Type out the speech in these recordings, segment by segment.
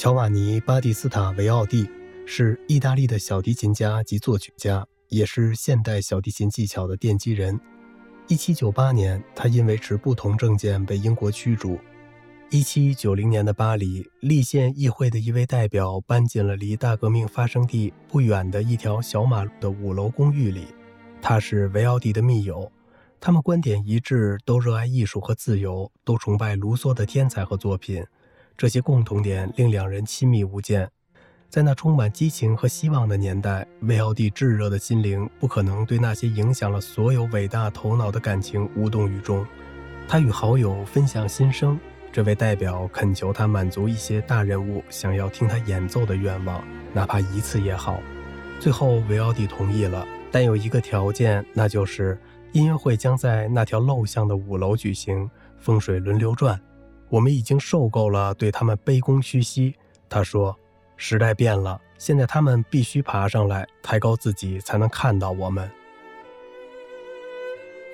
乔瓦尼·巴蒂斯塔·维奥蒂是意大利的小提琴家及作曲家，也是现代小提琴技巧的奠基人。1798年，他因为持不同证件被英国驱逐。1790年的巴黎，立宪议会的一位代表搬进了离大革命发生地不远的一条小马路的五楼公寓里。他是维奥蒂的密友，他们观点一致，都热爱艺术和自由，都崇拜卢梭的天才和作品。这些共同点令两人亲密无间。在那充满激情和希望的年代，维奥蒂炙热的心灵不可能对那些影响了所有伟大头脑的感情无动于衷。他与好友分享心声，这位代表恳求他满足一些大人物想要听他演奏的愿望，哪怕一次也好。最后，维奥蒂同意了，但有一个条件，那就是音乐会将在那条陋巷的五楼举行，风水轮流转。我们已经受够了对他们卑躬屈膝，他说。时代变了，现在他们必须爬上来，抬高自己，才能看到我们。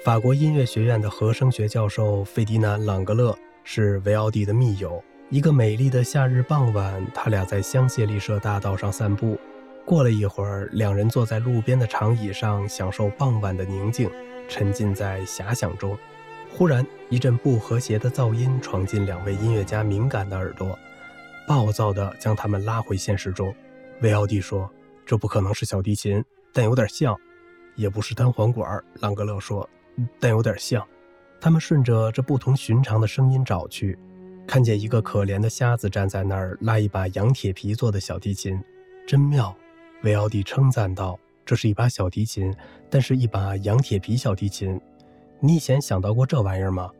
法国音乐学院的和声学教授费迪南·朗格勒是维奥蒂的密友。一个美丽的夏日傍晚，他俩在香榭丽舍大道上散步。过了一会儿，两人坐在路边的长椅上，享受傍晚的宁静，沉浸在遐想中。忽然，一阵不和谐的噪音闯进两位音乐家敏感的耳朵。暴躁地将他们拉回现实中，维奥蒂说：“这不可能是小提琴，但有点像；也不是单簧管。”朗格勒说：“但有点像。”他们顺着这不同寻常的声音找去，看见一个可怜的瞎子站在那儿，拉一把羊铁皮做的小提琴，真妙。维奥蒂称赞道：“这是一把小提琴，但是一把羊铁皮小提琴。你以前想到过这玩意儿吗？”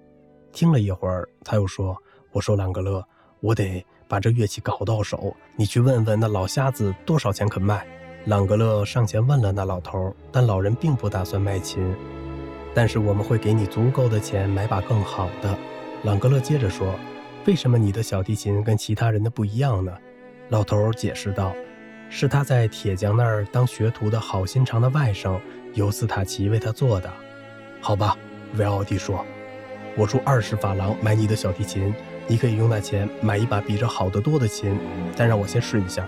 听了一会儿，他又说：“我说朗格勒，我得。”把这乐器搞到手，你去问问那老瞎子多少钱肯卖。朗格勒上前问了那老头，但老人并不打算卖琴。但是我们会给你足够的钱买把更好的。朗格勒接着说：“为什么你的小提琴跟其他人的不一样呢？”老头解释道：“是他在铁匠那儿当学徒的好心肠的外甥尤斯塔奇为他做的。”好吧，维奥蒂说：“我出二十法郎买你的小提琴。”你可以用那钱买一把比这好得多的琴，但让我先试一下。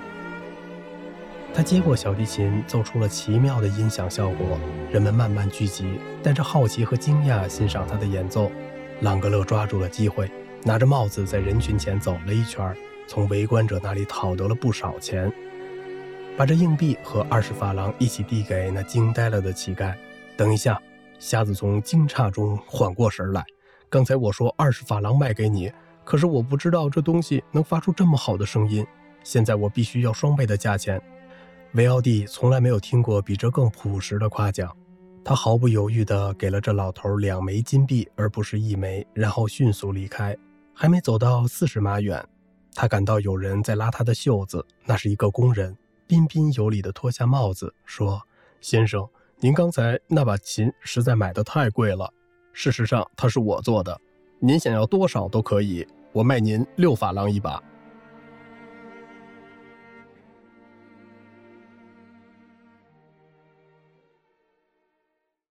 他接过小提琴，奏出了奇妙的音响效果。人们慢慢聚集，带着好奇和惊讶欣赏他的演奏。朗格勒抓住了机会，拿着帽子在人群前走了一圈，从围观者那里讨得了不少钱，把这硬币和二十法郎一起递给那惊呆了的乞丐。等一下，瞎子从惊诧中缓过神来。刚才我说二十法郎卖给你。可是我不知道这东西能发出这么好的声音。现在我必须要双倍的价钱。维奥蒂从来没有听过比这更朴实的夸奖。他毫不犹豫地给了这老头两枚金币，而不是一枚，然后迅速离开。还没走到四十码远，他感到有人在拉他的袖子。那是一个工人，彬彬有礼地脱下帽子，说：“先生，您刚才那把琴实在买的太贵了。事实上，它是我做的。您想要多少都可以。”我卖您六法郎一把。